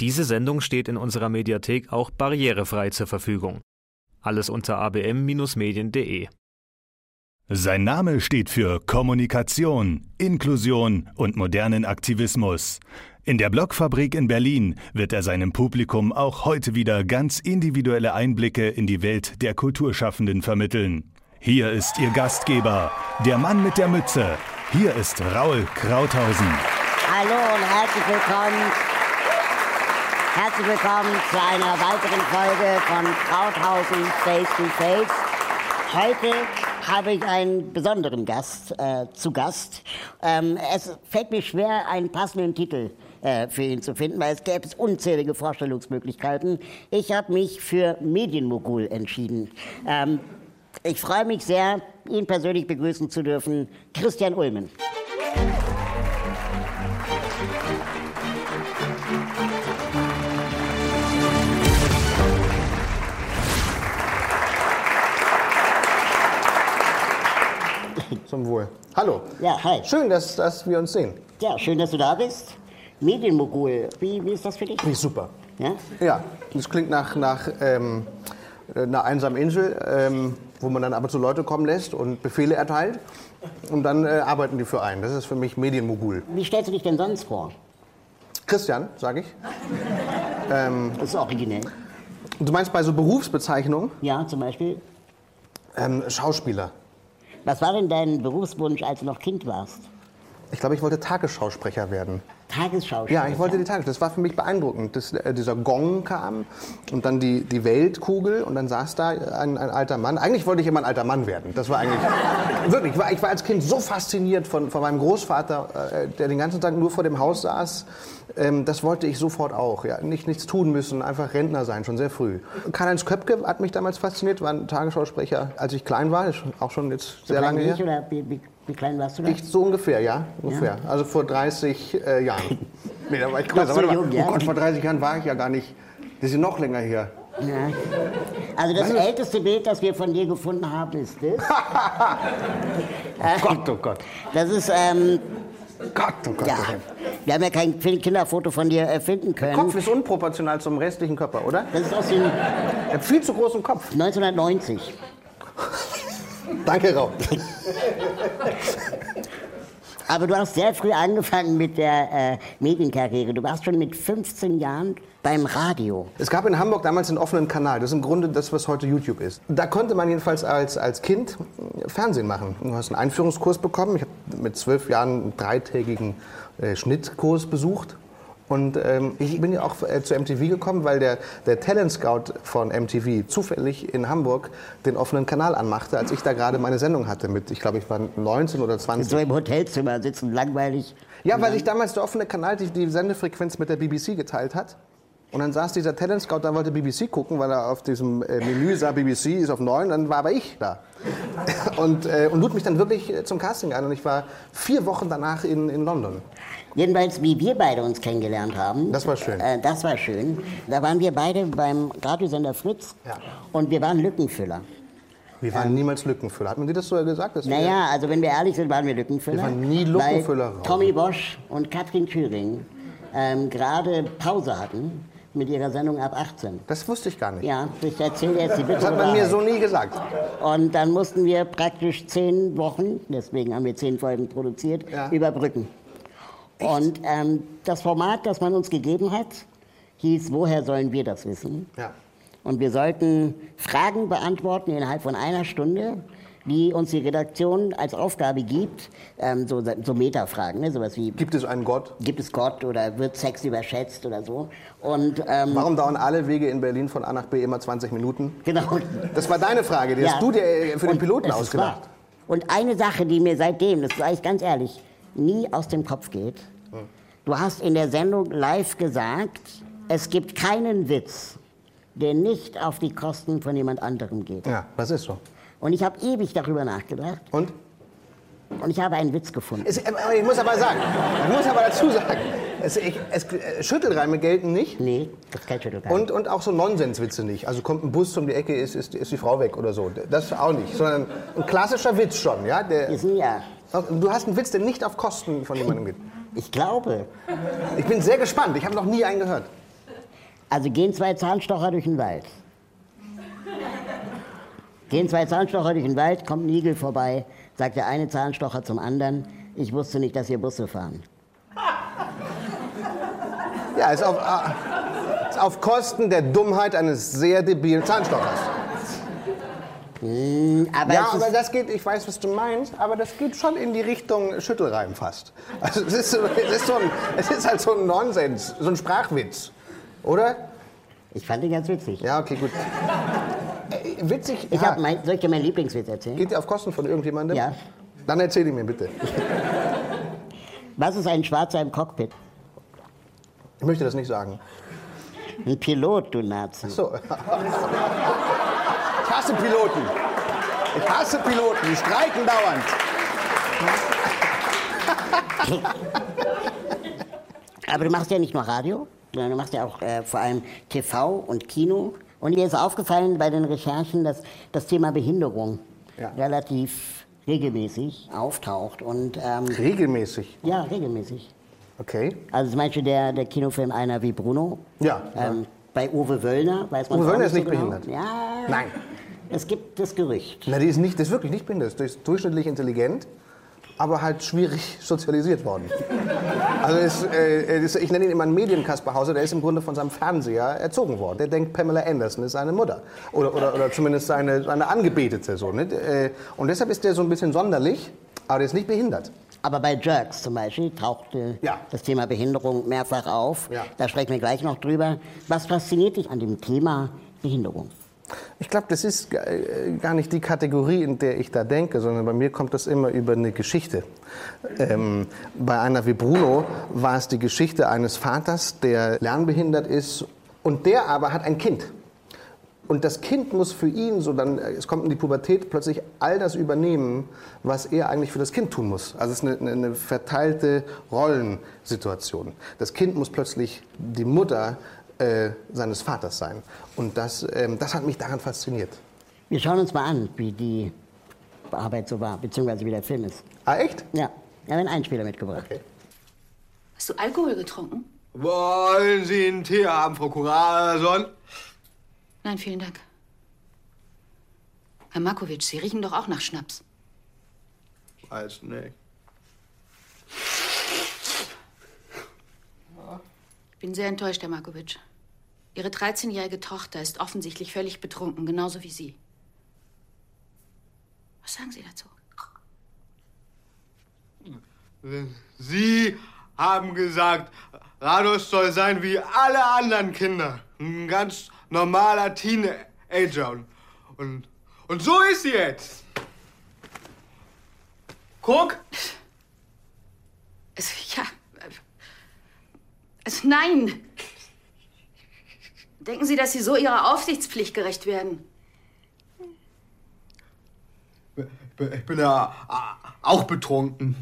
Diese Sendung steht in unserer Mediathek auch barrierefrei zur Verfügung. Alles unter abm-medien.de. Sein Name steht für Kommunikation, Inklusion und modernen Aktivismus. In der Blogfabrik in Berlin wird er seinem Publikum auch heute wieder ganz individuelle Einblicke in die Welt der Kulturschaffenden vermitteln. Hier ist Ihr Gastgeber, der Mann mit der Mütze. Hier ist Raul Krauthausen. Hallo und herzlich willkommen. Herzlich willkommen zu einer weiteren Folge von Krauthausen Face to Face. Heute habe ich einen besonderen Gast äh, zu Gast. Ähm, es fällt mir schwer, einen passenden Titel äh, für ihn zu finden, weil es gäbe unzählige Vorstellungsmöglichkeiten. Ich habe mich für Medienmogul entschieden. Ähm, ich freue mich sehr, ihn persönlich begrüßen zu dürfen, Christian Ulmen. Zum Wohl. Hallo. Ja, hi. Schön, dass, dass wir uns sehen. Ja, schön, dass du da bist. Medienmogul, wie, wie ist das für dich? Finde ich super. Ja? Ja, das klingt nach, nach ähm, einer einsamen Insel, ähm, wo man dann aber zu Leute kommen lässt und Befehle erteilt. Und dann äh, arbeiten die für einen. Das ist für mich Medienmogul. Wie stellst du dich denn sonst vor? Christian, sage ich. Das ist originell. Du meinst bei so Berufsbezeichnungen Ja, zum Beispiel. ähm, Schauspieler. Was war denn dein Berufswunsch, als du noch Kind warst? Ich glaube, ich wollte Tagesschausprecher werden. Tagesschauspieler. Ja, ich wollte die Tagesschau. Das war für mich beeindruckend. Das, äh, dieser Gong kam und dann die, die Weltkugel und dann saß da ein, ein alter Mann. Eigentlich wollte ich immer ein alter Mann werden. Das war eigentlich wirklich. Ich war, ich war als Kind so fasziniert von, von meinem Großvater, äh, der den ganzen Tag nur vor dem Haus saß. Ähm, das wollte ich sofort auch. Ja. Nicht, nichts tun müssen, einfach Rentner sein, schon sehr früh. Karl-Heinz Köpke hat mich damals fasziniert, war ein Tagesschausprecher, als ich klein war. Ist auch schon jetzt So sehr klein lange her. Wie, klein warst du da? Ich, so ungefähr, ja. Ungefähr. Also vor 30 äh, Jahren. nee, da war ich größer. so jung, ja? Oh Gott, vor 30 Jahren war ich ja gar nicht. Das ist noch länger her. Ja. Also das älteste Bild, das wir von dir gefunden haben, ist das. Gott, oh Gott. Das ist, ähm, Gott, oh Gott. ja, oh wir haben ja kein Kinderfoto von dir äh, finden Der können. Kopf ist unproportional zum restlichen Körper, oder? Das ist aus dem Er hat viel zu großen Kopf. 1990. Danke, Raum. Aber du hast sehr früh angefangen mit der äh, Medienkarriere. Du warst schon mit 15 Jahren beim Radio. Es gab in Hamburg damals einen offenen Kanal. Das ist im Grunde das, was heute YouTube ist. Da konnte man jedenfalls als, als Kind äh, Fernsehen machen. Du hast einen Einführungskurs bekommen. Ich habe mit zwölf Jahren einen dreitägigen äh, Schnittkurs besucht. Und ähm, ich bin ja auch äh, zu MTV gekommen, weil der, der Talent Scout von MTV zufällig in Hamburg den offenen Kanal anmachte, als ich da gerade meine Sendung hatte mit, ich glaube, ich war 19 oder 20. So im Hotelzimmer sitzen, langweilig. Ja, weil sich damals der offene Kanal die, die Sendefrequenz mit der BBC geteilt hat. Und dann saß dieser Talent Scout, da wollte BBC gucken, weil er auf diesem äh, Menü sah, BBC ist auf 9, dann war aber ich da. Und, äh, und lud mich dann wirklich äh, zum Casting ein. Und ich war vier Wochen danach in, in London. Jedenfalls, wie wir beide uns kennengelernt haben. Das war schön. Äh, das war schön. Da waren wir beide beim Radiosender Fritz Ja. und wir waren Lückenfüller. Wir waren niemals Lückenfüller. Hat man dir das so gesagt? dass Naja, also wenn wir ehrlich sind, waren wir Lückenfüller. Wir waren nie Lückenfüller, Weil. Tommy Bosch und Katrin Thüring ähm, gerade Pause hatten mit ihrer Sendung ab 18. Das wusste ich gar nicht. Ja, ich erzähle jetzt die Das bittere hat man mir so nie gesagt. Und dann mussten wir praktisch zehn Wochen, deswegen haben wir zehn Folgen produziert, Ja. überbrücken. Und ähm, das Format, das man uns gegeben hat, hieß, woher sollen wir das wissen? Ja. Und wir sollten Fragen beantworten innerhalb von einer Stunde, die uns die Redaktion als Aufgabe gibt, ähm, so, so Metafragen, ne? sowas wie, Gibt es einen Gott? gibt es Gott oder wird Sex überschätzt oder so. Und ähm, Warum dauern alle Wege in Berlin von A nach B immer 20 Minuten? genau. Das war deine Frage, die Ja. hast du dir äh, für den Piloten ausgedacht. Und eine Sache, die mir seitdem, das sage ich ganz ehrlich, nie aus dem Kopf geht. Du hast in der Sendung live gesagt, es gibt keinen Witz, der nicht auf die Kosten von jemand anderem geht. Ja, das ist so. Und ich habe ewig darüber nachgedacht Und? und ich habe einen Witz gefunden. Es, äh, ich muss aber sagen, ich muss aber dazu sagen, es, ich, es, äh, Schüttelreime gelten nicht Nee, das ist kein Schüttelgeist. und, und auch so Nonsenswitze nicht. Also kommt ein Bus um die Ecke, ist, ist, ist die Frau weg oder so. Das auch nicht. Sondern ein klassischer Witz schon. Ja? Der, Ist ein Ja. Du hast einen Witz, der nicht auf Kosten von jemandem geht. Ich glaube, Ich bin sehr gespannt. Ich habe noch nie einen gehört. Also gehen zwei Zahnstocher durch den Wald. Gehen zwei Zahnstocher durch den Wald, kommt ein Igel vorbei, sagt der eine Zahnstocher zum anderen, ich wusste nicht, dass ihr Busse fahren. Ja, ist auf, äh, ist auf Kosten der Dummheit eines sehr debilen Zahnstochers. Hm, aber Ja, aber das geht, ich weiß, was du meinst, aber das geht schon in die Richtung Schüttelreim fast. Also es ist, es ist, so ein, es ist halt so ein Nonsens, so ein Sprachwitz, oder? ich fand ihn ganz witzig. Ja, okay, gut. Äh, witzig, Ich ja. hab mein, soll ich dir meinen Lieblingswitz erzählen? geht der auf Kosten von irgendjemandem? Ja. Dann erzähl ihn mir bitte. Was ist ein Schwarzer im Cockpit? Ich möchte das nicht sagen. Ein Pilot, du Nazi. So. Ich hasse Piloten. Ich hasse Piloten, die streiken dauernd. Aber du machst ja nicht nur Radio, sondern du machst ja auch äh, vor allem TV und Kino. Und mir ist aufgefallen bei den Recherchen, dass das Thema Behinderung Ja. relativ regelmäßig auftaucht. Und ähm, Regelmäßig. ja, regelmäßig. Okay. Also zum Beispiel der, der Kinofilm Einer wie Bruno. Ja. Ähm, bei Uwe Wöllner weiß man Uwe Wöllner ist so nicht genau. behindert. Ja. Nein. Es gibt das Gerücht. Na, die ist nicht, das ist wirklich nicht behindert. Die ist durchschnittlich intelligent, aber halt schwierig sozialisiert worden. Also ist, äh, ist, ich nenne ihn immer einen Medienkasperhauser, der ist im Grunde von seinem Fernseher erzogen worden. Der denkt, Pamela Anderson ist seine Mutter. Oder, oder, oder zumindest seine, seine Angebetete. So, ne? Und deshalb ist der so ein bisschen sonderlich, aber der ist nicht behindert. Aber bei Jerks zum Beispiel tauchte Ja. das Thema Behinderung mehrfach auf. Ja. Da sprechen wir gleich noch drüber. Was fasziniert dich an dem Thema Behinderung? Ich glaube, das ist äh, gar nicht die Kategorie, in der ich da denke, sondern bei mir kommt das immer über eine Geschichte. Ähm, bei einer wie Bruno war es die Geschichte eines Vaters, der lernbehindert ist und der aber hat ein Kind. Und das Kind muss für ihn, so dann, äh, es kommt in die Pubertät, plötzlich all das übernehmen, was er eigentlich für das Kind tun muss. Also es ist eine, eine, verteilte Rollensituation. Das Kind muss plötzlich die Mutter äh, seines Vaters sein. Und das, ähm, das hat mich daran fasziniert. Wir schauen uns mal an, wie die Arbeit so war, beziehungsweise wie der Film ist. Ah, echt? Ja, ich habe einen Einspieler mitgebracht. Okay. Hast du Alkohol getrunken? Wollen Sie einen Tee haben, Frau Kurason? Nein, vielen Dank. Herr Markovic, Sie riechen doch auch nach Schnaps. Weiß nicht. Ich bin sehr enttäuscht, Herr Markovic. Ihre 13-jährige Tochter ist offensichtlich völlig betrunken, genauso wie Sie. Was sagen Sie dazu? Sie haben gesagt, Rados soll sein wie alle anderen Kinder. Ein ganz normaler Teenager. Und, und, und so ist sie jetzt. Guck. Es, ja. äh, Es, nein! Denken Sie, dass Sie so Ihrer Aufsichtspflicht gerecht werden? Ich bin- ja ah, auch betrunken.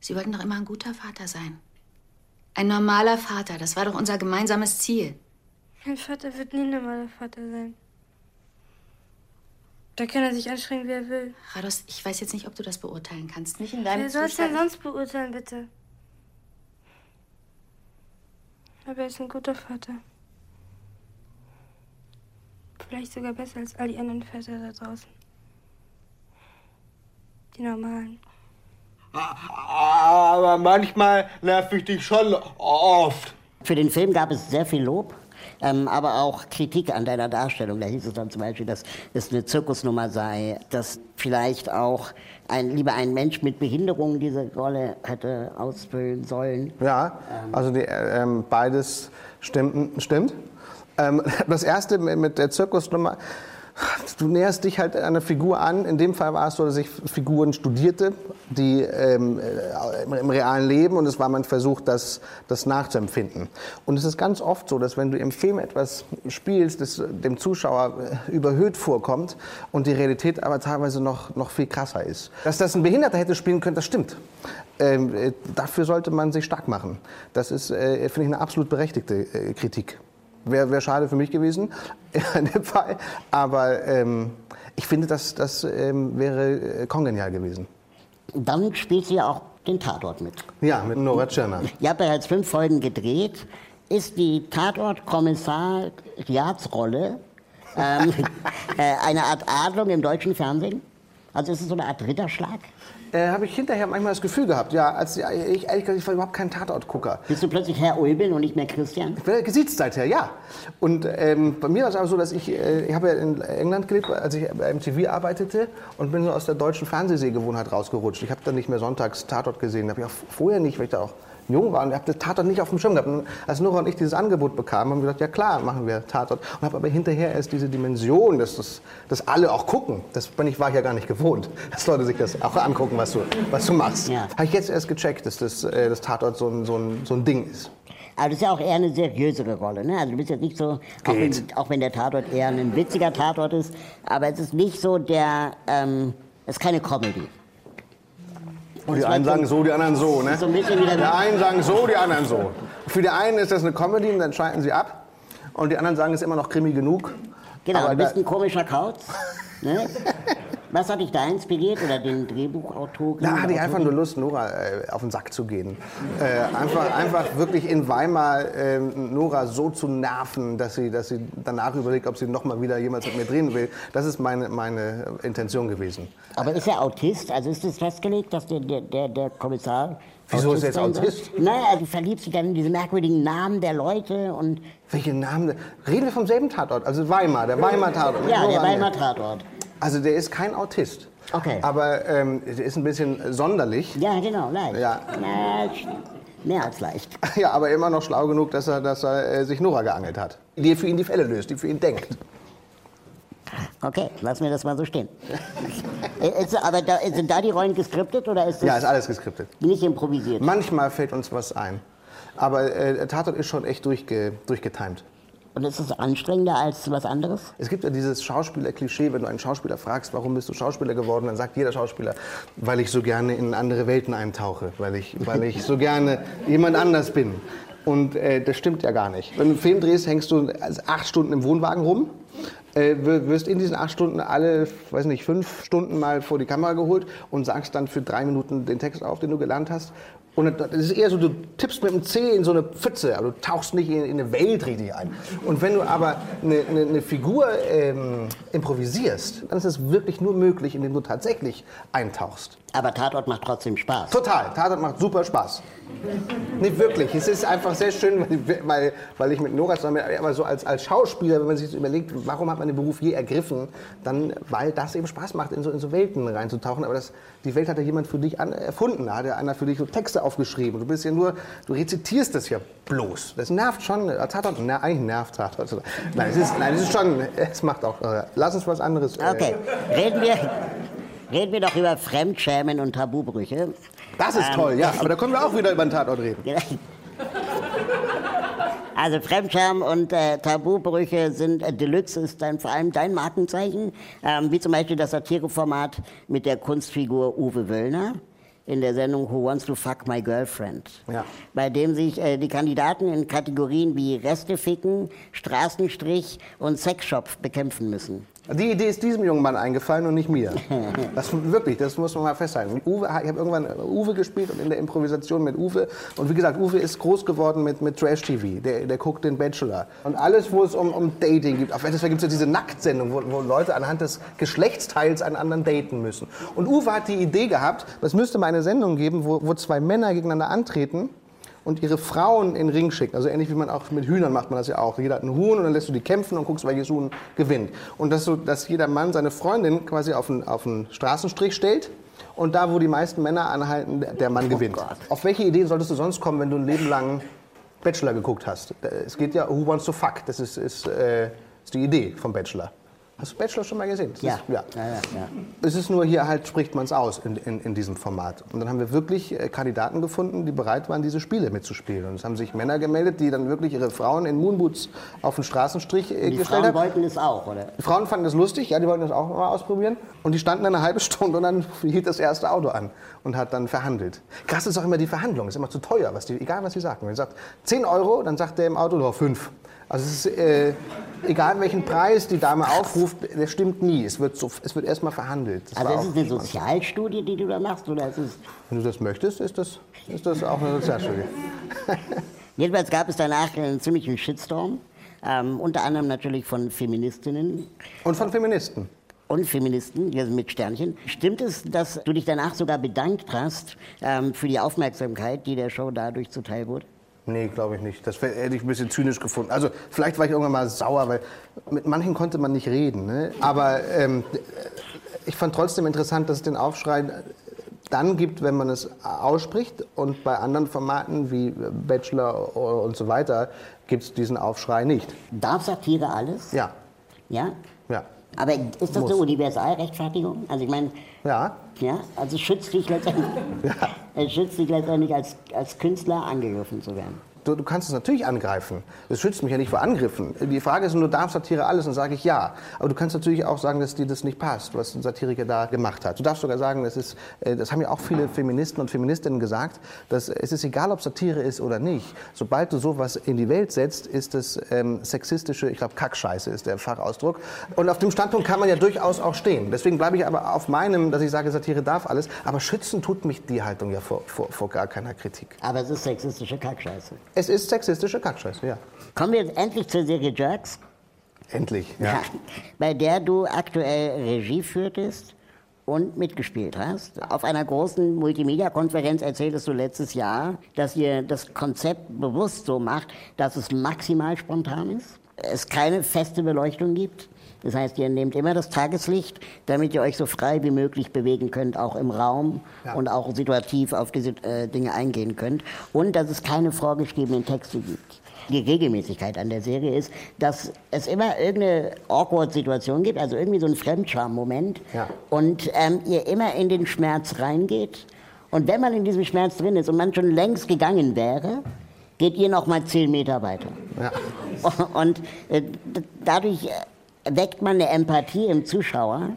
Sie wollten doch immer ein guter Vater sein. Ein normaler Vater, das war doch unser gemeinsames Ziel. Mein Vater wird nie ein normaler Vater sein. Da kann er sich anstrengen, wie er will. Rados, ich weiß jetzt nicht, ob du das beurteilen kannst. Nicht in deinem Wer soll es denn sonst beurteilen, bitte? Aber er ist ein guter Vater. Vielleicht sogar besser als all die anderen Väter da draußen. Die normalen. Aber manchmal nerv ich dich schon oft. Für den Film gab es sehr viel Lob, ähm, aber auch Kritik an deiner Darstellung. Da hieß es dann zum Beispiel, dass es eine Zirkusnummer sei, dass vielleicht auch ein, lieber ein Mensch mit Behinderung diese Rolle hätte ausfüllen sollen. Ja, also die, äh, ähm, beides stimmt. stimmt. Ähm, das erste mit der Zirkusnummer, du näherst dich halt einer Figur an. In dem Fall war es so, dass ich Figuren studierte, die ähm, äh, im, realen Leben und es war mein Versuch, das, das nachzuempfinden. Und es ist ganz oft so, dass wenn du im Film etwas spielst, das dem Zuschauer äh, überhöht vorkommt und die Realität aber teilweise noch, noch viel krasser ist. Dass das ein Behinderter hätte spielen können, das stimmt. Ähm, äh, dafür sollte man sich stark machen. Das ist, äh, finde ich, eine absolut berechtigte äh, Kritik. Wäre wär schade für mich gewesen in dem Fall. Aber ähm, ich finde, das, das ähm, wäre äh, kongenial gewesen. Dann spielst du ja auch den Tatort mit. Ja, mit Nora Tschirner. Ihr habt bereits fünf Folgen gedreht. Ist die Tatort-Kommissariatsrolle ähm, äh, eine Art Adlung im deutschen Fernsehen? Also ist es so eine Art Ritterschlag? Äh, Habe ich hinterher manchmal das Gefühl gehabt, ja, als ich, ehrlich gesagt, ich war überhaupt kein Tatortgucker. Bist du plötzlich Herr Ulbin und nicht mehr Christian? Ich bin gesiezt seither, ja. Und ähm, bei mir war es aber so, dass ich, äh, ich habe ja in England gelebt, als ich bei MTV arbeitete und bin so aus der deutschen Fernsehsehgewohnheit rausgerutscht. Ich habe dann nicht mehr sonntags Tatort gesehen, habe ich auch vorher nicht, weil ich da auch jung war und ich habe das Tatort nicht auf dem Schirm gehabt. Und als Nora und ich dieses Angebot bekamen, haben wir gesagt, ja klar, machen wir Tatort. Und habe aber hinterher erst diese Dimension, dass, das, dass alle auch gucken. Das bin ich, war ich ja gar nicht gewohnt, dass Leute sich das auch angucken, was du, was du machst. Ja. Habe ich jetzt erst gecheckt, dass das, äh, das Tatort so ein, so, ein, so ein Ding ist. Aber das ist ja auch eher eine seriösere Rolle. Ne? Also du bist jetzt nicht so, auch wenn, auch wenn der Tatort eher ein witziger Tatort ist, aber es ist nicht so der, ähm, es ist keine Comedy. Und die Das einen sagen so, die anderen so. Ne? So ein bisschen wie der- Die einen sagen so, die anderen so. Für die einen ist das eine Comedy und dann schalten sie ab. Und die anderen sagen, es ist immer noch Krimi genug. Genau, Aber ein komischer Kauz. Ne? Was hat dich da inspiriert oder den Drehbuchautoren? Da hatte ich einfach nur Lust, Nora äh, auf den Sack zu gehen. Äh, einfach, einfach wirklich in Weimar äh, Nora so zu nerven, dass sie, dass sie danach überlegt, ob sie noch mal wieder jemals mit mir drehen will. Das ist meine, meine Intention gewesen. Aber ist er Autist? Also ist es festgelegt, dass der, der, der, Kommissar. Wieso ist er jetzt? Autist? Naja, du verliebst dich dann in diese merkwürdigen Namen der Leute und. Welche Namen? Reden wir vom selben Tatort? Also Weimar, der Weimar Tatort. Ja, der Weimar. Tatort. Also der ist kein Autist. Okay. Aber ähm, der ist ein bisschen sonderlich. Ja, genau, leicht. Ja. Sch- mehr als leicht. Ja, aber immer noch schlau genug, dass er, dass er äh, sich Nora geangelt hat. Die für ihn die Fälle löst, die für ihn denkt. Okay, lass mir das mal so stehen. ist, aber da, sind da die Rollen geskriptet oder ist das Ja, ist alles geskriptet. nicht improvisiert? Manchmal fällt uns was ein. Aber äh, Tatort ist schon echt durchge durchgetimt. Und ist es anstrengender als was anderes? Es gibt ja dieses Schauspieler-Klischee, wenn du einen Schauspieler fragst, warum bist du Schauspieler geworden, dann sagt jeder Schauspieler, weil ich so gerne in andere Welten eintauche, weil ich, weil ich so gerne jemand anders bin. Und äh, das stimmt ja gar nicht. Wenn du einen Film drehst, hängst du acht Stunden im Wohnwagen rum, äh, wir- wirst in diesen acht Stunden alle, weiß nicht, fünf Stunden mal vor die Kamera geholt und sagst dann für drei Minuten den Text auf, den du gelernt hast. Und das ist eher so, du tippst mit dem Zeh in so eine Pfütze, aber du tauchst nicht in, in eine Welt richtig ein. Und wenn du aber eine, eine, eine Figur ähm, improvisierst, dann ist es wirklich nur möglich, indem du tatsächlich eintauchst. Aber Tatort macht trotzdem Spaß. Total, Tatort macht super Spaß. Nicht wirklich. Es ist einfach sehr schön, weil, weil, weil ich mit Nora zusammen, aber so als, als Schauspieler, wenn man sich so überlegt, warum hat man den Beruf je ergriffen, dann, weil das eben Spaß macht, in so, in so Welten reinzutauchen. Aber das, die Welt hat ja jemand für dich an, erfunden. Da hat ja einer für dich so Texte aufgeschrieben. Du bist ja nur, du rezitierst das ja bloß. Das nervt schon. Tatort, na, eigentlich nervt Tatort. Nein, es ist, nein, es ist schon, es macht auch, äh, lass uns was anderes. äh, Okay, reden wir, reden wir doch über Fremdschämen und Tabubrüche. Das ist Ähm, toll, ja. Aber da können wir auch wieder über den Tatort reden. Also Fremdscham und äh, Tabubrüche sind, äh, Deluxe ist dann vor allem dein Markenzeichen, ähm, wie zum Beispiel das Satireformat mit der Kunstfigur Uwe Wöllner in der Sendung Who Wants to Fuck My Girlfriend, Ja. bei dem sich äh, die Kandidaten in Kategorien wie Resteficken, Straßenstrich und Sexshop bekämpfen müssen. Die Idee ist diesem jungen Mann eingefallen und nicht mir. Das wirklich, das muss man mal festhalten. Uwe, ich habe irgendwann Uwe gespielt und in der Improvisation mit Uwe. Und wie gesagt, Uwe ist groß geworden mit, mit Trash-TV. Der, der guckt den Bachelor. Und alles, wo es um, um Dating geht. Auf deswegen gibt es ja diese Nacktsendung, wo, wo Leute anhand des Geschlechtsteils einen anderen daten müssen. Und Uwe hat die Idee gehabt, es müsste mal eine Sendung geben, wo, wo zwei Männer gegeneinander antreten und ihre Frauen in den Ring schicken. Also ähnlich wie man auch mit Hühnern macht man das ja auch. Jeder hat ein Huhn und dann lässt du die kämpfen und guckst, welches Huhn gewinnt. Und dass, so, dass jeder Mann seine Freundin quasi auf einen, auf einen Straßenstrich stellt und da, wo die meisten Männer anhalten, der- Mann gewinnt. Auf welche Idee solltest du sonst kommen, wenn du ein Leben lang Bachelor geguckt hast? Es geht ja, Who Wants to Fuck? Das ist, ist, äh, ist die Idee vom Bachelor. Hast du Bachelor schon mal gesehen? Das Ja. Ist, ja. Ja, ja. Es ist nur hier halt, spricht man es aus in, in, in diesem Format. Und dann haben wir wirklich äh, Kandidaten gefunden, die bereit waren, diese Spiele mitzuspielen. Und es haben sich Männer gemeldet, die dann wirklich ihre Frauen in Moonboots auf den Straßenstrich äh, Die gestellt Frauen haben. wollten es auch, oder? Die Frauen fanden das lustig, ja, die wollten das auch mal ausprobieren. Und die standen dann eine halbe Stunde und dann hielt das erste Auto an und hat dann verhandelt. Krass ist auch immer die Verhandlung, ist immer zu teuer, was die, egal was sie sagen. Wenn sie sagt 10 Euro, dann sagt der im Auto nur 5. Also es ist, äh, egal welchen Preis die Dame aufruft, der stimmt nie. Es wird, so, es wird erstmal verhandelt. Das Also war ist eine Sozialstudie, die du da machst, oder ist es... Wenn du das möchtest, ist das, ist das auch eine Sozialstudie. Jedenfalls gab es danach einen ziemlichen Shitstorm, ähm, unter anderem natürlich von Feministinnen Und von Feministen. und Feministen, hier mit Sternchen. Stimmt es, dass du dich danach sogar bedankt hast ähm, für die Aufmerksamkeit, die der Show dadurch zuteil wurde? Nee, glaube ich nicht. Das hätte ich ein bisschen zynisch gefunden. Also vielleicht war ich irgendwann mal sauer, weil mit manchen konnte man nicht reden. Ne? Aber ähm, ich fand trotzdem interessant, dass es den Aufschrei dann gibt, wenn man es ausspricht. Und bei anderen Formaten wie Bachelor und so weiter gibt es diesen Aufschrei nicht. Darf Satire alles? Ja, Ja? Ja, Aber ist das Muss. eine Universalrechtfertigung? Also ich meine, ja. ja, also es schützt dich letztendlich, es schützt dich letztendlich als, als Künstler angegriffen zu werden. Du, du kannst es natürlich angreifen. Das schützt mich ja nicht vor Angriffen. Die Frage ist nur, darf Satire alles? Und sage ich ja. Aber du kannst natürlich auch sagen, dass dir das nicht passt, was ein Satiriker da gemacht hat. Du darfst sogar sagen, das, ist, äh, das haben ja auch viele Feministen und Feministinnen gesagt, dass es ist egal, ob Satire ist oder nicht. Sobald du sowas in die Welt setzt, ist das ähm, sexistische, ich glaube, Kackscheiße ist der Fachausdruck. Und auf dem Standpunkt kann man ja durchaus auch stehen. Deswegen bleibe ich aber auf meinem, dass ich sage, Satire darf alles. Aber schützen tut mich die Haltung ja vor, vor, vor gar keiner Kritik. Aber es ist sexistische Kackscheiße. Es ist sexistische Kackscheiße, ja. Kommen wir jetzt endlich zur Serie Jerks. Endlich, ja. bei der du aktuell Regie führtest und mitgespielt hast. Auf einer großen Multimedia-Konferenz erzähltest du letztes Jahr, dass ihr das Konzept bewusst so macht, dass es maximal spontan ist, es keine feste Beleuchtung gibt. Das heißt, ihr nehmt immer das Tageslicht, damit ihr euch so frei wie möglich bewegen könnt, auch im Raum Ja. und auch situativ auf diese äh, Dinge eingehen könnt. Und dass es keine vorgeschriebenen Texte gibt. Die Regelmäßigkeit an der Serie ist, dass es immer irgendeine awkward Situation gibt, also irgendwie so ein Fremdscham-Moment. Ja. Und ähm, ihr immer in den Schmerz reingeht. Und wenn man in diesem Schmerz drin ist und man schon längst gegangen wäre, geht ihr noch mal zehn Meter weiter. Ja. Und äh, dadurch äh, weckt man eine Empathie im Zuschauer,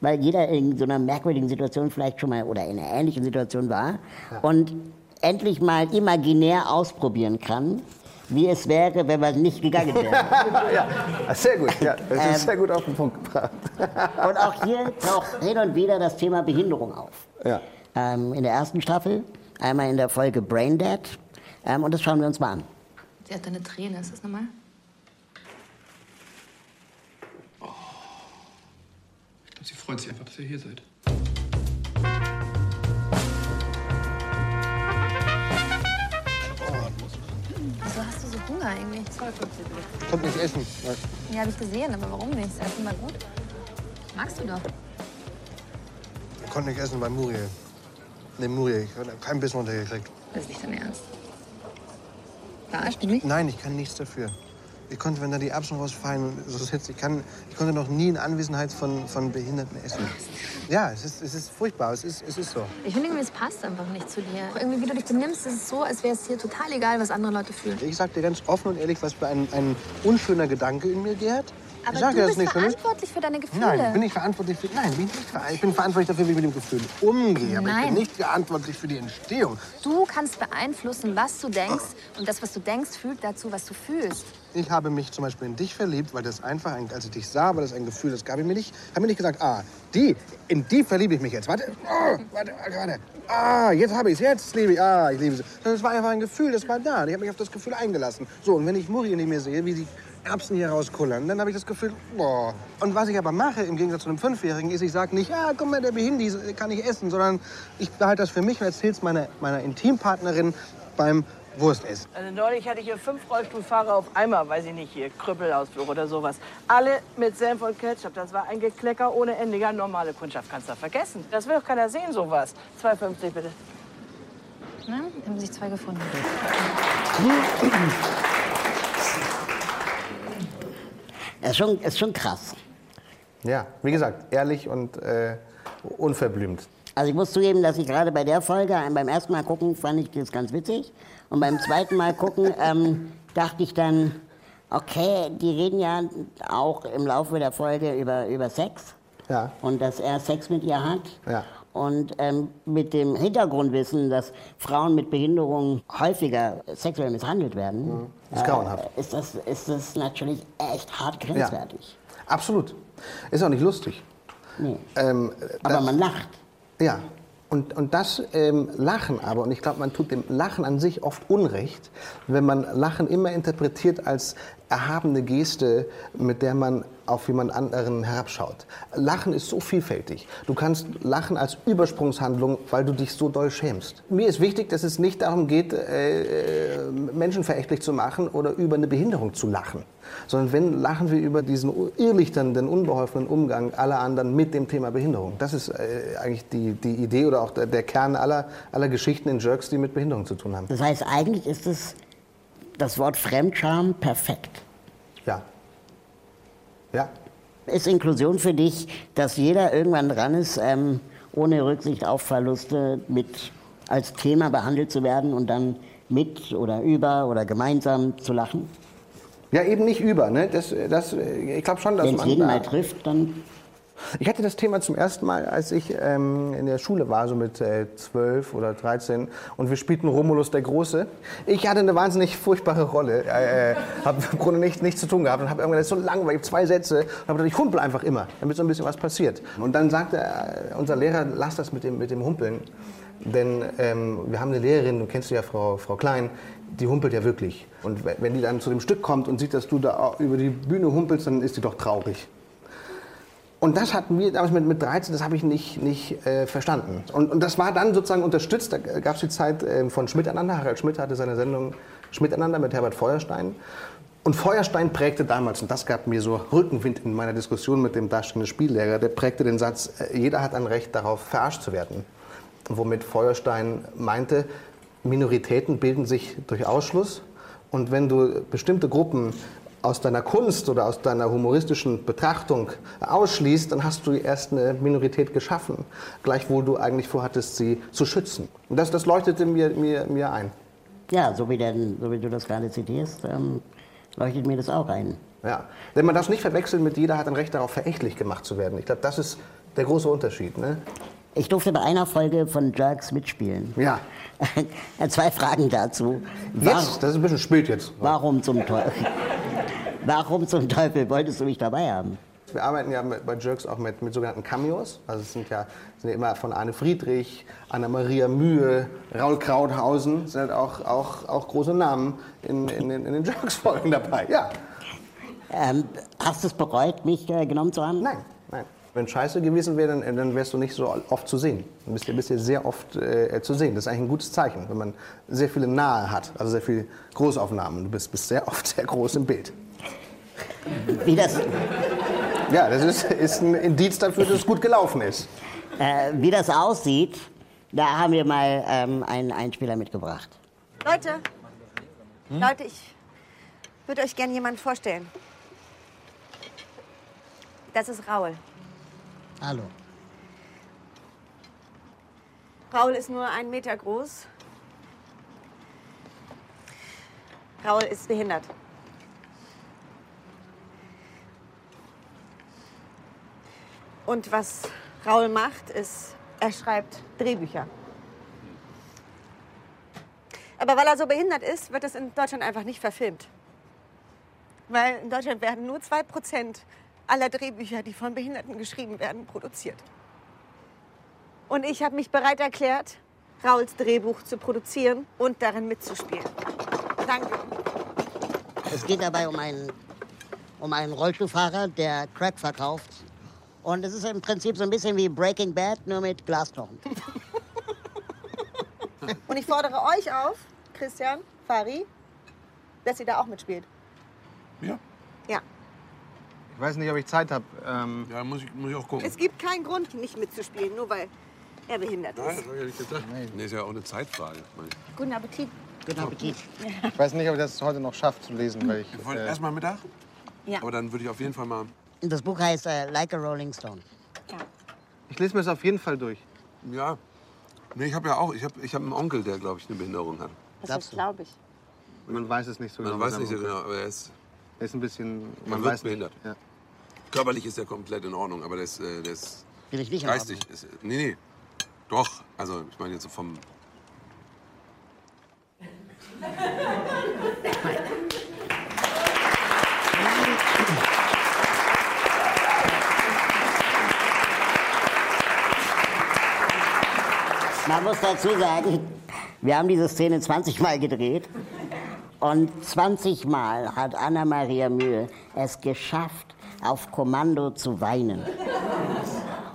weil jeder in so einer merkwürdigen Situation vielleicht schon mal oder in einer ähnlichen Situation war und endlich mal imaginär ausprobieren kann, wie es wäre, wenn man nicht gegangen wäre. ja, sehr gut. Ja, das Ähm, ist sehr gut auf den Punkt gebracht. Und auch hier taucht hin und wieder das Thema Behinderung auf. Ja. Ähm, in der ersten Staffel, einmal in der Folge Braindead. Ähm, und das schauen wir uns mal an. Sie hat eine Träne, ist das normal? Glaube, sie freut sich einfach, dass ihr hier seid. Wieso hast du so Hunger eigentlich? Ich konnte nicht essen. Ja, habe ich gesehen, aber warum nicht? Ist immer gut? Magst du doch. Ich konnte nicht essen bei Muriel. Nee, Muriel. Ich habe keinen Bissen runtergekriegt. Das ist nicht dein Ernst. Verarscht du mich? Nein, ich kann nichts dafür. Ich konnte, wenn da die Erbsen rausfallen, und so sitzt, ich, kann, ich konnte noch nie in Anwesenheit von, von Behinderten essen. Ja, es ist, es ist furchtbar. Es ist, es ist so. Ich finde es passt einfach nicht zu dir. Irgendwie, wie du dich benimmst, ist es so, als wäre es dir total egal, was andere Leute fühlen. Ich sag dir ganz offen und ehrlich, was für ein, ein unschöner Gedanke in mir gärt. Aber ich sag du das bist nicht verantwortlich für deine Gefühle. Nein, bin ich verantwortlich für. Nein, bin ich nicht verantwortlich. Ich bin verantwortlich dafür, wie ich mit dem Gefühl umgehe. Aber ich Nein. bin nicht verantwortlich für die Entstehung. Du kannst beeinflussen, was du denkst. Und das, was du denkst, fühlt dazu, was du fühlst. Ich habe mich zum Beispiel in dich verliebt, weil das einfach, ein, als ich dich sah, war das ein Gefühl, das gab ich mir nicht. Habe mir nicht gesagt, ah, die, in die verliebe ich mich jetzt. Warte, oh, warte, warte. Ah, jetzt habe ich es, jetzt liebe ich, ah, ich liebe sie. Das war einfach ein Gefühl, das war da. Ich habe mich auf das Gefühl eingelassen. So, und wenn ich Muriel nicht mehr sehe, wie die Erbsen hier rauskullern, dann habe ich das Gefühl, boah. Und was ich aber mache, im Gegensatz zu einem Fünfjährigen, ist, ich sage nicht, ja, guck mal, der Behindi kann ich essen, sondern ich behalte das für mich und erzähle es meiner, meiner Intimpartnerin beim Wurstessen. Also neulich hatte ich hier fünf Rollstuhlfahrer auf einmal, weiß ich nicht, hier Krüppelausflug oder sowas. Alle mit Senf und Ketchup. Das war ein Geklecker ohne Ende. Ja, normale Kundschaft kannst du vergessen. Das will doch keiner sehen, sowas. 2,50 bitte. Na, haben sich zwei gefunden. Ist schon, ist schon krass. Ja, wie gesagt, ehrlich und äh, unverblümt. Also ich muss zugeben, dass ich gerade bei der Folge, äh, beim ersten Mal gucken, fand ich das ganz witzig. Und beim zweiten Mal gucken, ähm, dachte ich dann, okay, die reden ja auch im Laufe der Folge über, über Sex. Ja. Und dass er Sex mit ihr hat. Ja. Und ähm, mit dem Hintergrundwissen, dass Frauen mit Behinderung häufiger sexuell misshandelt werden, Mhm. Ist grauenhaft. Äh, ist, das, ist das natürlich echt hart grenzwertig. Absolut. Ist auch nicht lustig. Nee. Ähm, Aber man lacht. Ja. Und, und das ähm, Lachen aber, und ich glaube, man tut dem Lachen an sich oft Unrecht, wenn man Lachen immer interpretiert als erhabene Geste, mit der man auf jemand anderen herabschaut. Lachen ist so vielfältig. Du kannst lachen als Übersprungshandlung, weil du dich so doll schämst. Mir ist wichtig, dass es nicht darum geht, äh, äh, menschenverächtlich zu machen oder über eine Behinderung zu lachen, sondern wenn lachen wir über diesen irrlichternden, unbeholfenen Umgang aller anderen mit dem Thema Behinderung. Das ist äh, eigentlich die, die Idee oder auch der, der Kern aller, aller Geschichten in Jerks, die mit Behinderung zu tun haben. Das heißt, eigentlich ist es das Wort Fremdscham perfekt. Ja. Ja. Ist Inklusion für dich, dass jeder irgendwann dran ist, ähm, ohne Rücksicht auf Verluste mit als Thema behandelt zu werden und dann mit oder über oder gemeinsam zu lachen? Ja, eben nicht über. Ne? Das, das, ich glaube schon, dass Wenn es man jeden da- mal trifft, dann Ich hatte das Thema zum ersten Mal, als ich ähm, in der Schule war, so mit äh, 12 oder 13, und wir spielten Romulus der Große. Ich hatte eine wahnsinnig furchtbare Rolle, äh, habe im Grunde nichts nichts zu tun gehabt und habe irgendwann das ist so langweilig, zwei Sätze, und habe gedacht, ich humpel einfach immer, damit so ein bisschen was passiert. Und dann sagte äh, unser Lehrer, lass das mit dem, mit dem Humpeln, denn ähm, wir haben eine Lehrerin, du kennst ja, Frau, Frau Klein, die humpelt ja wirklich. Und we- wenn die dann zu dem Stück kommt und sieht, dass du da au- über die Bühne humpelst, dann ist die doch traurig. Und das hat mir damals mit, mit 13, das habe ich nicht, nicht äh, verstanden. Und, und das war dann sozusagen unterstützt, da gab es die Zeit äh, von Schmiteinander. Harald Schmidt hatte seine Sendung Schmiteinander mit Herbert Feuerstein. Und Feuerstein prägte damals, und das gab mir so Rückenwind in meiner Diskussion mit dem darstellenden Spiellehrer, der prägte den Satz, äh, jeder hat ein Recht darauf, verarscht zu werden. Womit Feuerstein meinte, Minoritäten bilden sich durch Ausschluss. Und wenn du bestimmte Gruppen aus deiner Kunst oder aus deiner humoristischen Betrachtung ausschließt, dann hast du erst eine Minorität geschaffen, gleichwohl du eigentlich vorhattest, sie zu schützen. Und das, das leuchtete mir, mir, mir ein. ja, so wie, denn, so wie du das gerade zitierst, ähm, leuchtet mir das auch ein. Ja. Denn man darf es nicht verwechseln mit jeder hat ein Recht darauf, verächtlich gemacht zu werden. Ich glaube, das ist der große Unterschied. Ne? Ich durfte bei einer Folge von Jerks mitspielen. Ja. Zwei Fragen dazu. Jetzt, das ist ein bisschen spät jetzt. Warum zum Teufel? Warum zum Teufel wolltest du mich dabei haben? Wir arbeiten ja mit, bei Jerks auch mit, mit sogenannten Cameos. Also es sind ja, sind ja immer von Anne Friedrich, Anna-Maria Mühe, Raul Krauthausen, sind halt auch, auch, auch große Namen in, in, den- in den Jerks-Folgen dabei. Ja. Ähm, hast du es bereut, mich äh, genommen zu haben? Nein, nein. Wenn scheiße gewesen wäre, dann, dann wärst du nicht so oft zu sehen. Dann bist du bist du sehr oft äh, zu sehen. Das ist eigentlich ein gutes Zeichen, wenn man sehr viele Nahe hat, also sehr viele Großaufnahmen. Du bist, bist sehr oft sehr groß im Bild. Wie das, Ja, das ist, ist ein Indiz dafür, dass es gut gelaufen ist. äh, wie das aussieht, da haben wir mal ähm, einen Einspieler mitgebracht. Leute, Leute, ich würde euch gerne jemanden vorstellen. Das ist Raul. Hallo. Raul ist nur einen Meter groß. Raul ist behindert. Und was Raul macht, ist, er schreibt Drehbücher. Aber weil er so behindert ist, wird es in Deutschland einfach nicht verfilmt. Weil in Deutschland werden nur 2% aller Drehbücher, die von Behinderten geschrieben werden, produziert. Und ich habe mich bereit erklärt, Rauls Drehbuch zu produzieren und darin mitzuspielen. Danke. Es geht dabei um einen, um einen Rollstuhlfahrer, der Crack verkauft. Und es ist im Prinzip so ein bisschen wie Breaking Bad, nur mit Glasknochen. Und ich fordere euch auf, Christian, Fari, dass ihr da auch mitspielt. Ja. Ja. Ich weiß nicht, ob ich Zeit habe. Ähm, ja, muss ich, muss ich auch gucken. Es gibt keinen Grund, nicht mitzuspielen, nur weil er behindert Nein, ist. das habe ich ja nicht gesagt. Nee, ist ja auch eine Zeitfrage. Guten Appetit. Guten Appetit. ich weiß nicht, ob ich das heute noch schaffe zu lesen, weil ich. Wir wollen äh, erst mal Mittag, Ja. aber dann würde ich auf jeden Fall mal. Das Buch heißt äh, Like a Rolling Stone. Ich lese mir das auf jeden Fall durch. Ja. Nee, ich habe ja auch, ich habe ich hab einen Onkel, der, glaube ich, eine Behinderung hat. Das glaube ich. Man weiß es nicht so Man genau. weiß was nicht so er- genau, aber er ist, Er ist ein bisschen. man Man wird weiß behindert. Körperlich ist er komplett in Ordnung, aber der ist, äh, der ist Bin ich nicht geistig. Ist, nee, nee. Doch, also ich meine jetzt so vom. Man muss dazu sagen, wir haben diese Szene 20 Mal gedreht. Und 20 Mal hat Anna-Maria Mühe es geschafft, auf Kommando zu weinen.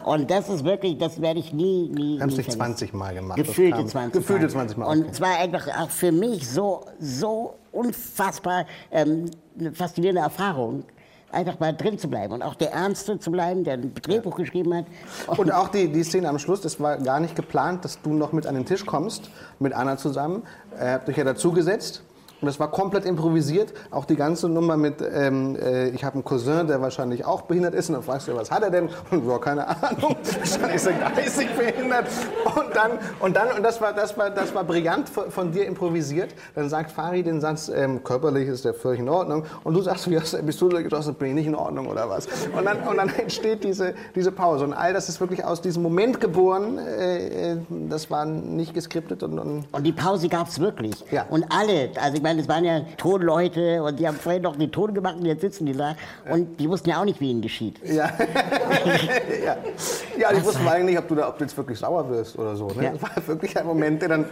Und das ist wirklich, das werde ich nie, nie. Wir haben es nicht vergessen. 20 Mal gemacht. Gefühlte kam- 20 Gefühlte Mal. 20 Mal. Und okay. es war einfach auch für mich so, so unfassbar ähm, eine faszinierende Erfahrung, einfach mal drin zu bleiben und auch der Ernste zu bleiben, der ein Drehbuch geschrieben hat. Und auch die, die Szene am Schluss, das war gar nicht geplant, dass du noch mit an den Tisch kommst, mit Anna zusammen. Äh, habt euch ja dazugesetzt. Und das war komplett improvisiert. Auch die ganze Nummer mit, ähm, äh, ich habe einen Cousin, der wahrscheinlich auch behindert ist. Und dann fragst du, was hat er denn? Und ja, keine Ahnung. Wahrscheinlich ist er geistig behindert. Und dann, und dann, und das war, das war, das war brillant von, von dir improvisiert. Dann sagt Fari den Satz, ähm, körperlich ist der völlig in Ordnung. Und du sagst, wie hast du, bist du geschossen? Bin ich nicht in Ordnung oder was? Und dann, und dann entsteht diese, diese Pause. Und all das ist wirklich aus diesem Moment geboren. Äh, äh, das war nicht geskriptet. Und, und, Und die Pause gab es wirklich. Ja. Und alle, also ich meine, es waren ja Tonleute und die haben vorhin noch den Ton gemacht und jetzt sitzen die da. Und die wussten ja auch nicht, wie ihnen geschieht. Ja. ja. ja, ich wusste eigentlich nicht, ob du, da, ob du jetzt wirklich sauer wirst oder so. Ne? Ja. Das war wirklich ein Moment, der dann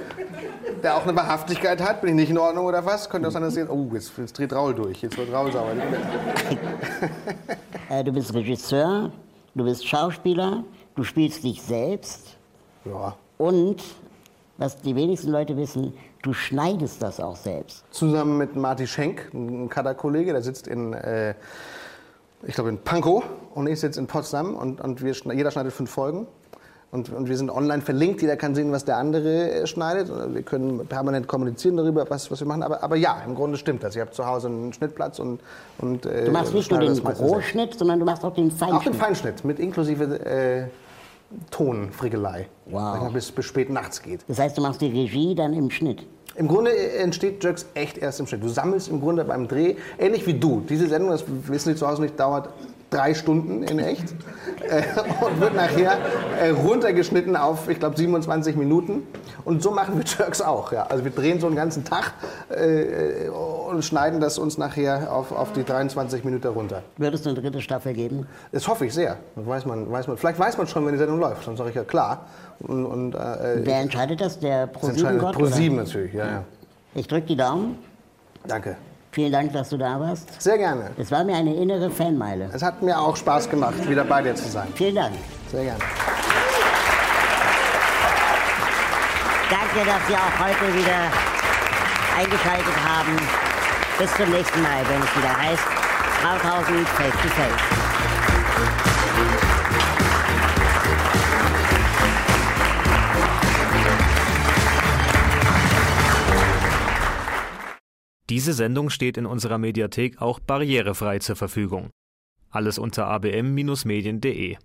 der auch eine Wahrhaftigkeit hat. Bin ich nicht in Ordnung oder was? Könnte auch sein, dass jetzt, oh, jetzt, jetzt dreht Raul durch. Jetzt wird Raul sauer. Äh, du bist Regisseur, du bist Schauspieler, du spielst dich selbst. Ja. Und, was die wenigsten Leute wissen, du schneidest das auch selbst. Zusammen mit Marty Schenk, ein Kader-Kollege, der sitzt in, äh, ich glaube in Pankow und ich sitze in Potsdam und, und wir, jeder schneidet fünf Folgen. Und, und wir sind online verlinkt, jeder kann sehen, was der andere äh, schneidet. Wir können permanent kommunizieren darüber, was, was wir machen. Aber, aber ja, im Grunde stimmt das. Ich habe zu Hause einen Schnittplatz und. und äh, Du machst nicht nur den. Rohschnitt, sondern du machst auch den Feinschnitt. Auch den Feinschnitt, mit inklusive äh, Tonfrickelei. Wow. Bis, bis spät nachts geht. Das heißt, du machst die Regie dann im Schnitt. Im Grunde äh, entsteht Jerks echt erst im Schnitt. Du sammelst im Grunde beim Dreh, ähnlich wie du. Diese Sendung, das wissen die zu Hause nicht, dauert drei Stunden in echt äh, und wird nachher äh, runtergeschnitten auf, ich glaube, 27 Minuten. Und so machen wir Jerks auch. Ja. Also wir drehen so einen ganzen Tag äh, und schneiden das uns nachher auf, auf die 23 Minuten runter. Würdest du eine dritte Staffel geben? Das hoffe ich sehr. Weiß man, weiß man. Vielleicht weiß man schon, wenn die Sendung läuft. Dann sage ich ja klar. Und, und, äh, Wer entscheidet das? Der? ProSieben oder? natürlich, ja, ja. Ich drücke die Daumen. Danke. Vielen Dank, dass du da warst. Sehr gerne. Es war mir eine innere Fanmeile. Es hat mir auch Spaß gemacht, wieder bei dir zu sein. Vielen Dank. Sehr gerne. Danke, dass Sie auch heute wieder eingeschaltet haben. Bis zum nächsten Mal, wenn es wieder heißt Krauthausen Face to Face. Diese Sendung steht in unserer Mediathek auch barrierefrei zur Verfügung. Alles unter abm-medien.de